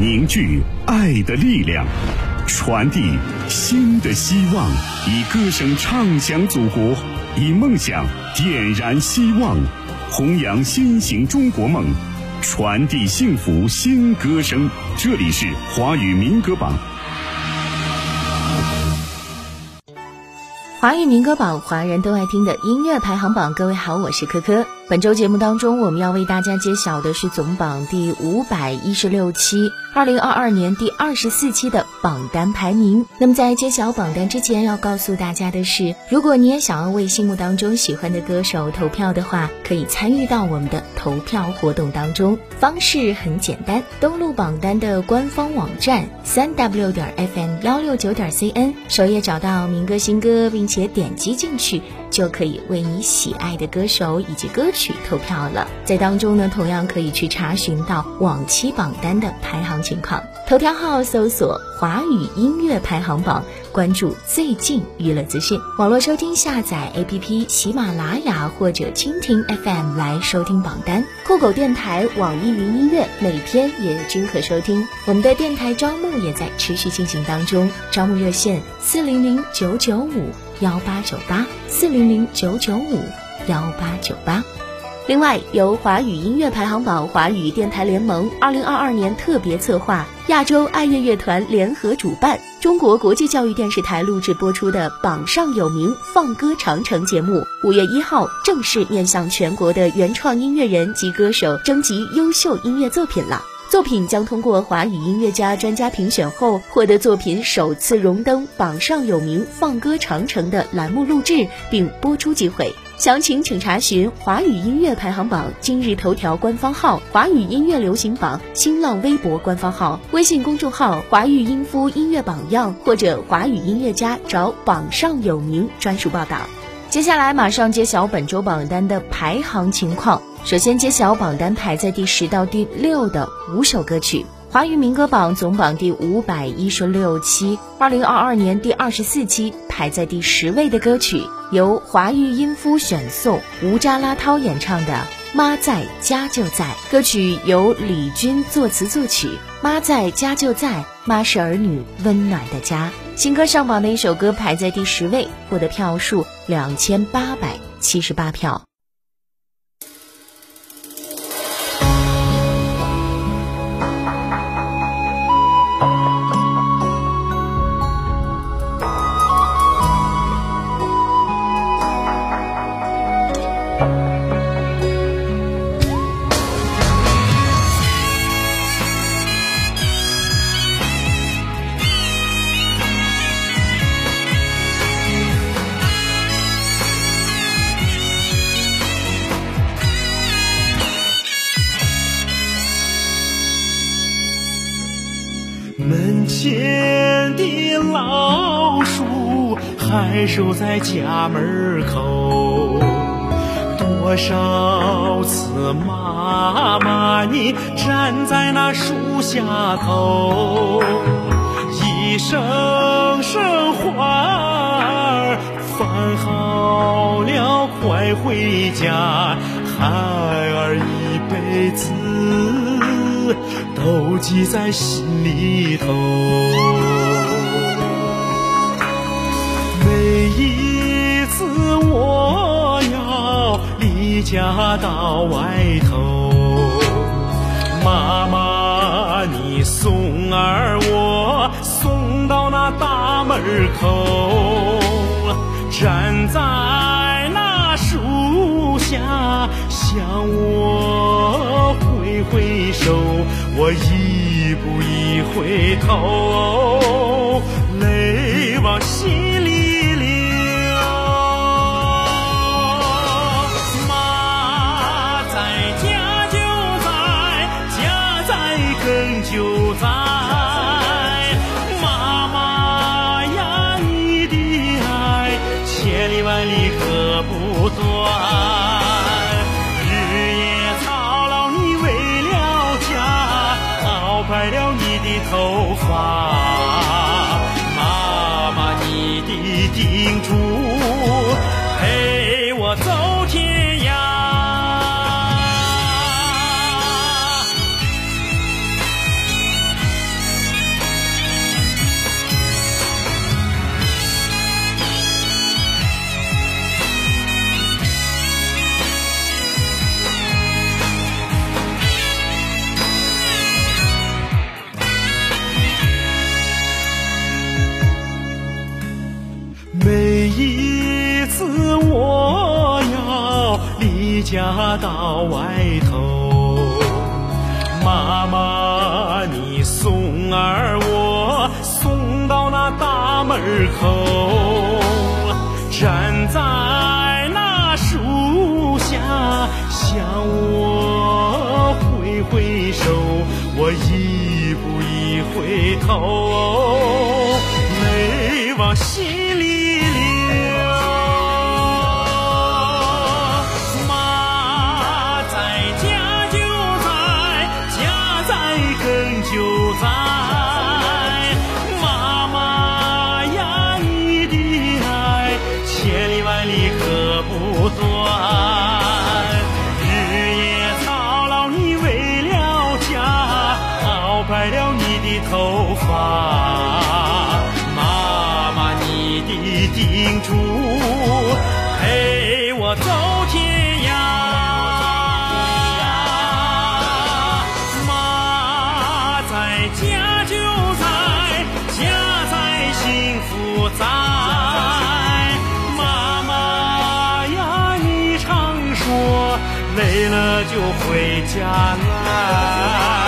凝聚爱的力量，传递新的希望，以歌声唱响祖国，以梦想点燃希望，弘扬新型中国梦，传递幸福新歌声。这里是华语民歌榜。华语民歌榜，华人都爱听的音乐排行榜。各位好，我是珂珂。本周节目当中，我们要为大家揭晓的是总榜第五百一十六期，二零二二年第二十四期的榜单排名。那么在揭晓榜单之前，要告诉大家的是，如果你也想要为心目当中喜欢的歌手投票的话，可以参与到我们的投票活动当中。方式很简单，登录榜单的官方网站三 w 点 fm 幺六九点 cn，首页找到民歌新歌，并且点击进去。就可以为你喜爱的歌手以及歌曲投票了。在当中呢，同样可以去查询到往期榜单的排行情况。头条号搜索“华语音乐排行榜”，关注最近娱乐资讯。网络收听下载 APP 喜马拉雅或者蜻蜓 FM 来收听榜单。酷狗电台、网易云音乐每天也均可收听。我们的电台招募也在持续进行当中，招募热线四零零九九五。幺八九八四零零九九五幺八九八。另外，由华语音乐排行榜、华语电台联盟二零二二年特别策划、亚洲爱乐乐团联合主办、中国国际教育电视台录制播出的《榜上有名·放歌长城》节目，五月一号正式面向全国的原创音乐人及歌手征集优秀音乐作品了。作品将通过华语音乐家专家评选后，获得作品首次荣登榜上有名放歌长城的栏目录制并播出机会。详情请查询华语音乐排行榜今日头条官方号、华语音乐流行榜新浪微博官方号、微信公众号“华语音夫音乐榜样”或者“华语音乐家”找榜上有名专属报道。接下来马上揭晓本周榜单的排行情况。首先揭晓榜单排在第十到第六的五首歌曲。华语民歌榜总榜第五百一十六期，二零二二年第二十四期排在第十位的歌曲，由华语音夫选送，吴扎拉涛演唱的《妈在家就在》。歌曲由李军作词作曲，《妈在家就在》，妈是儿女温暖的家。新歌上榜的一首歌排在第十位，获得票数两千八百七十八票。门前的老树还守在家门口，多少次妈妈你站在那树下头，一声声唤儿，饭好了快回家，孩儿一辈子。都记在心里头。每一次我要离家到外头，妈妈你送儿我送到那大门口，站在那树下想我回首。我一步一回头，泪往心白了你的头发，妈妈，你的叮嘱到外头。妈妈，你送儿我送到那大门口，站在那树下向我挥挥手，我一步一回头，头发。妈妈，你的叮嘱陪我走天涯。妈在家就在，家在幸福在。妈妈呀，你常说累了就回家来，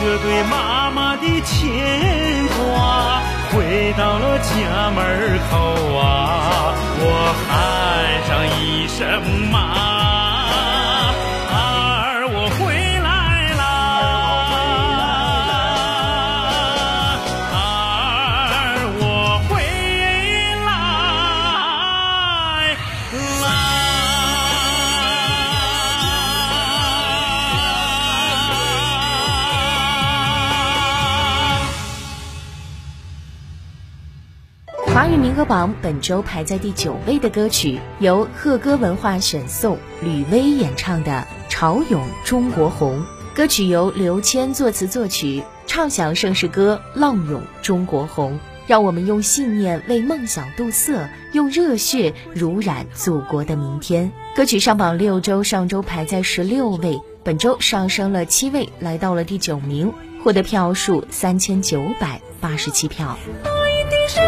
这对妈妈的牵挂，回到了家门口啊，我喊上一声妈。榜本周排在第九位的歌曲，由鹤歌文化选送，吕薇演唱的《潮涌中国红》。歌曲由刘谦作词作曲，唱响盛世歌《浪涌中国红》。让我们用信念为梦想镀色，用热血濡染祖国的明天。歌曲上榜六周，上周排在十六位，本周上升了七位，来到了第九名，获得票数三千九百八十七票。一定是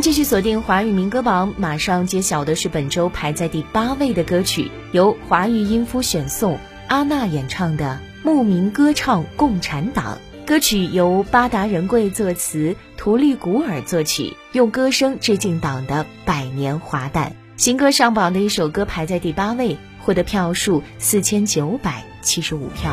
继续锁定华语民歌榜，马上揭晓的是本周排在第八位的歌曲，由华语音夫选送，阿娜演唱的《牧民歌唱共产党》。歌曲由巴达仁贵作词，图利古尔作曲，用歌声致敬党的百年华诞。新歌上榜的一首歌排在第八位，获得票数四千九百七十五票。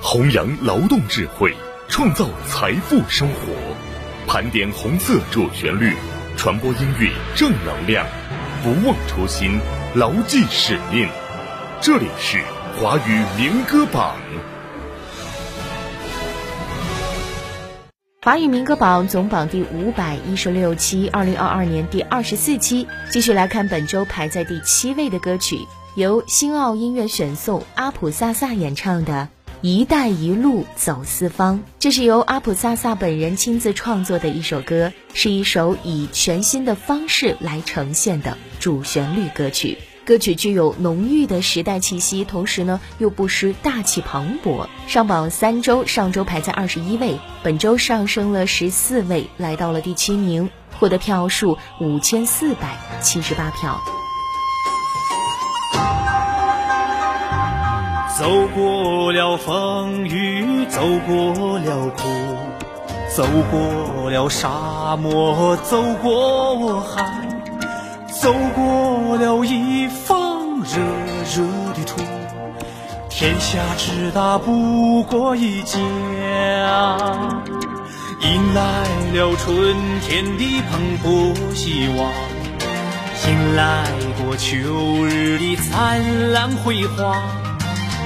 弘扬劳动智慧，创造财富生活，盘点红色主旋律，传播音乐正能量，不忘初心，牢记使命。这里是华语民歌榜。华语民歌榜总榜第五百一十六期，二零二二年第二十四期。继续来看本周排在第七位的歌曲。由新奥音乐选送，阿普萨萨演唱的《一带一路走四方》，这是由阿普萨萨本人亲自创作的一首歌，是一首以全新的方式来呈现的主旋律歌曲。歌曲具有浓郁的时代气息，同时呢又不失大气磅礴。上榜三周，上周排在二十一位，本周上升了十四位，来到了第七名，获得票数五千四百七十八票。走过了风雨，走过了苦，走过了沙漠，走过海，走过了一方热热的土。天下之大不过一家，迎来了春天的蓬勃希望，迎来过秋日的灿烂辉煌。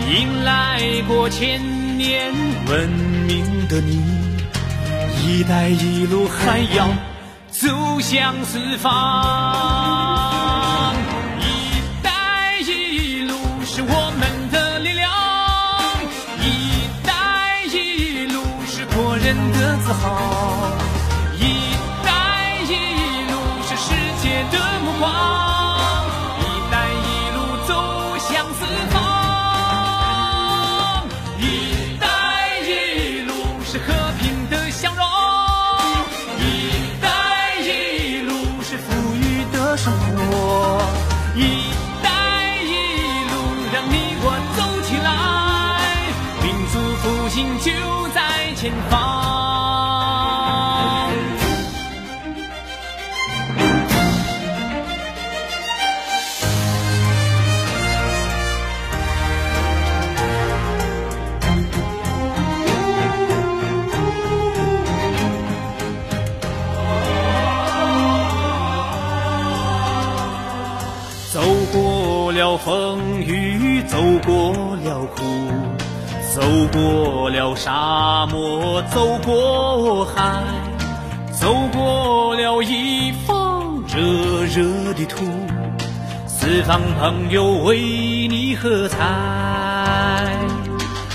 迎来过千年文明的你，一带一路还要走向四方。一带一路是我们的力量，一带一路是国人的自豪，一带一路是世界的目光，前方。走过了风雨，走过了苦，走过了沙漠，走过海，走过了一方热热的土，四方朋友为你喝彩，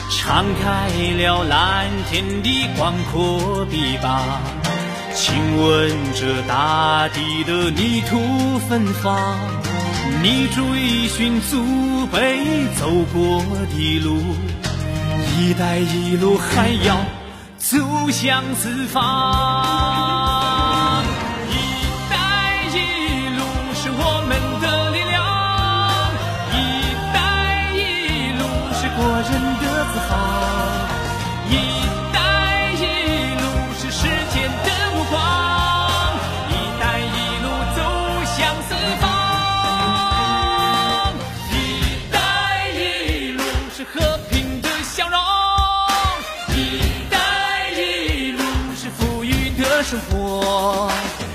敞开了蓝天的广阔臂膀。亲吻着大地的泥土芬芳，你追寻祖辈走过的路，一带一路还要走向四方。一带一路是我们的力量，一带一路是国人的自豪。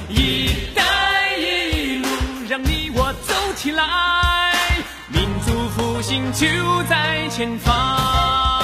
一带一路让你我走起来，民族复兴就在前方。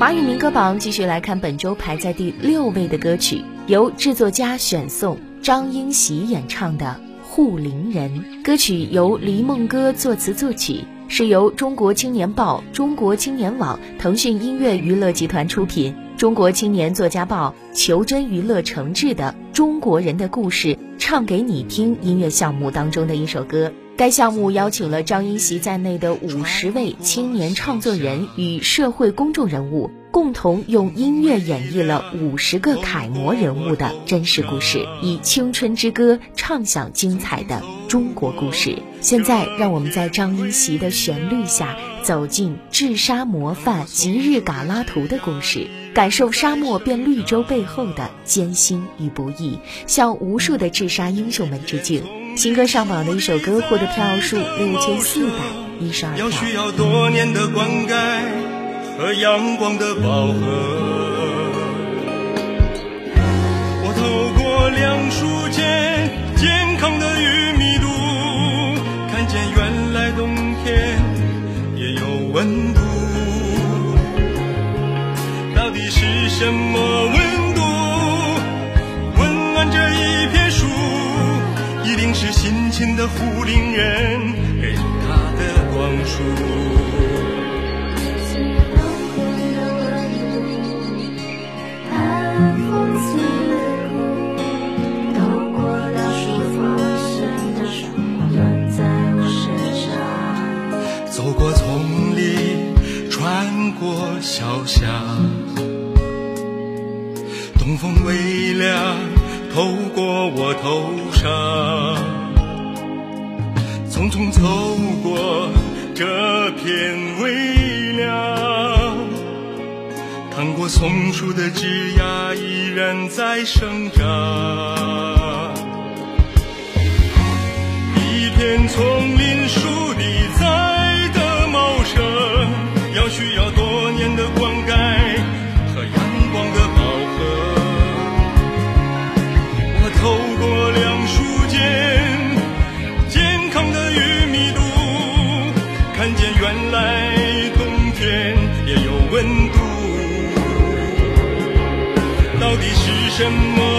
华语民歌榜继续来看本周排在第六位的歌曲，由制作家选送，张英喜演唱的《护林人》。歌曲由黎梦歌作词作曲，是由中国青年报、中国青年网、腾讯音乐娱乐集团出品，中国青年作家报、求真娱乐承制的《中国人的故事唱给你听》音乐项目当中的一首歌。该项目邀请了张英席在内的五十位青年创作人与社会公众人物，共同用音乐演绎了五十个楷模人物的真实故事，以青春之歌唱响精彩的中国故事。现在，让我们在张英席的旋律下，走进治沙模范吉日嘎拉图的故事，感受沙漠变绿洲背后的艰辛与不易，向无数的治沙英雄们致敬。新歌上榜的一首歌获得票数六千四百一十二票。要需要多年的灌溉和阳光的饱和。我透过两树间健康的玉米度，看见原来冬天也有温度。到底是什么温度温辛勤的护林人给它的光束。寒风刺骨，透过了树发生的树断在我身上。走过丛林，穿过小巷，东风微凉，透过我头上，匆匆走过这片微凉，看过松树的枝桠依然在生长，一片丛林树地栽得茂盛，要需要多年的灌溉你是什么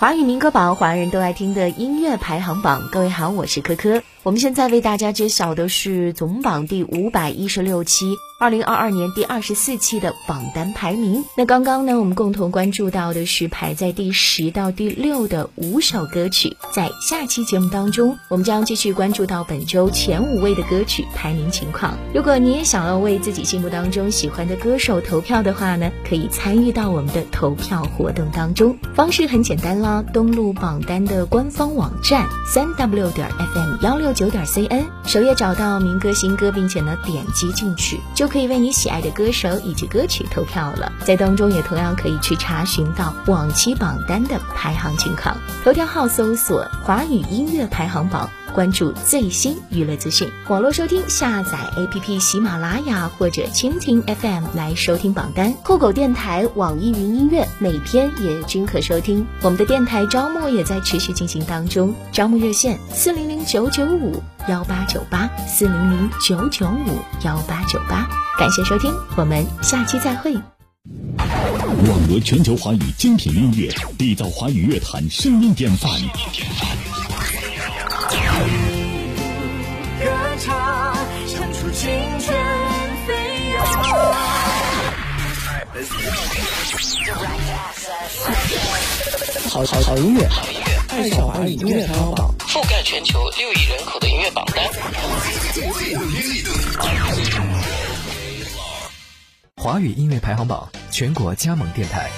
华语民歌榜，华人都爱听的音乐排行榜。各位好，我是科科。我们现在为大家揭晓的是总榜第五百一十六期，二零二二年第二十四期的榜单排名。那刚刚呢，我们共同关注到的是排在第十到第六的五首歌曲。在下期节目当中，我们将继续关注到本周前五位的歌曲排名情况。如果你也想要为自己心目当中喜欢的歌手投票的话呢，可以参与到我们的投票活动当中。方式很简单啦，登录榜单的官方网站三 w 点 fm 幺六九点 cn，首页找到民歌新歌，并且呢点击进去，就可以为你喜爱的歌手以及歌曲投票了。在当中也同样可以去查询到往期榜单的排行情况。头条号搜索“华语音乐排行榜”。关注最新娱乐资讯，网络收听下载 APP 喜马拉雅或者蜻蜓 FM 来收听榜单。酷狗电台、网易云音乐每天也均可收听。我们的电台招募也在持续进行当中，招募热线四零零九九五幺八九八四零零九九五幺八九八。感谢收听，我们下期再会。网罗全球华语精品音乐，缔造华语乐坛声音典范。歌唱，唱出青春飞扬。好好好音乐，爱上华语音乐排行榜，覆盖全球六亿人口的音乐榜单。华语音乐排行榜全国加盟电台：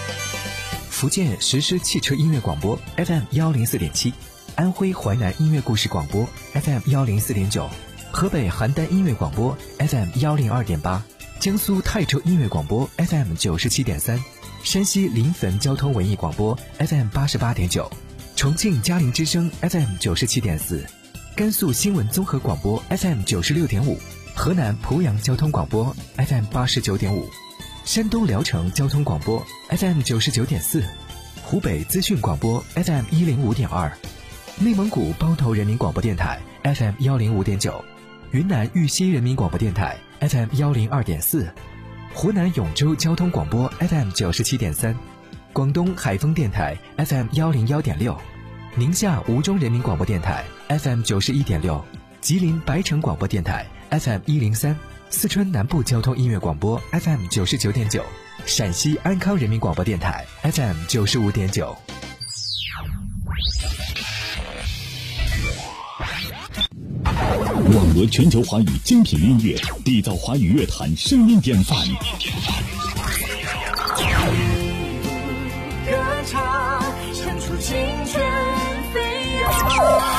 福建实施汽车音乐广播 FM 幺零四点七，安徽淮南音乐故事广播 FM 幺零四点九，河北邯郸音乐广播 FM 幺零二点八，江苏泰州音乐广播 FM 九十七点三，山西临汾交通文艺广播 FM 八十八点九，重庆嘉陵之声 FM 九十七点四，甘肃新闻综合广播 FM 九十六点五。河南濮阳交通广播 FM 八十九点五，山东聊城交通广播 FM 九十九点四，湖北资讯广播 FM 一零五点二，内蒙古包头人民广播电台 FM 幺零五点九，云南玉溪人民广播电台 FM 幺零二点四，湖南永州交通广播 FM 九十七点三，广东海丰电台 FM 幺零幺点六，宁夏吴忠人民广播电台 FM 九十一点六，吉林白城广播电台。FM 一零三，四川南部交通音乐广播 FM 九十九点九，陕西安康人民广播电台 FM 九十五点九。网罗全球华语精品音乐，缔造华语乐坛声音典范。歌唱，出青春飞扬。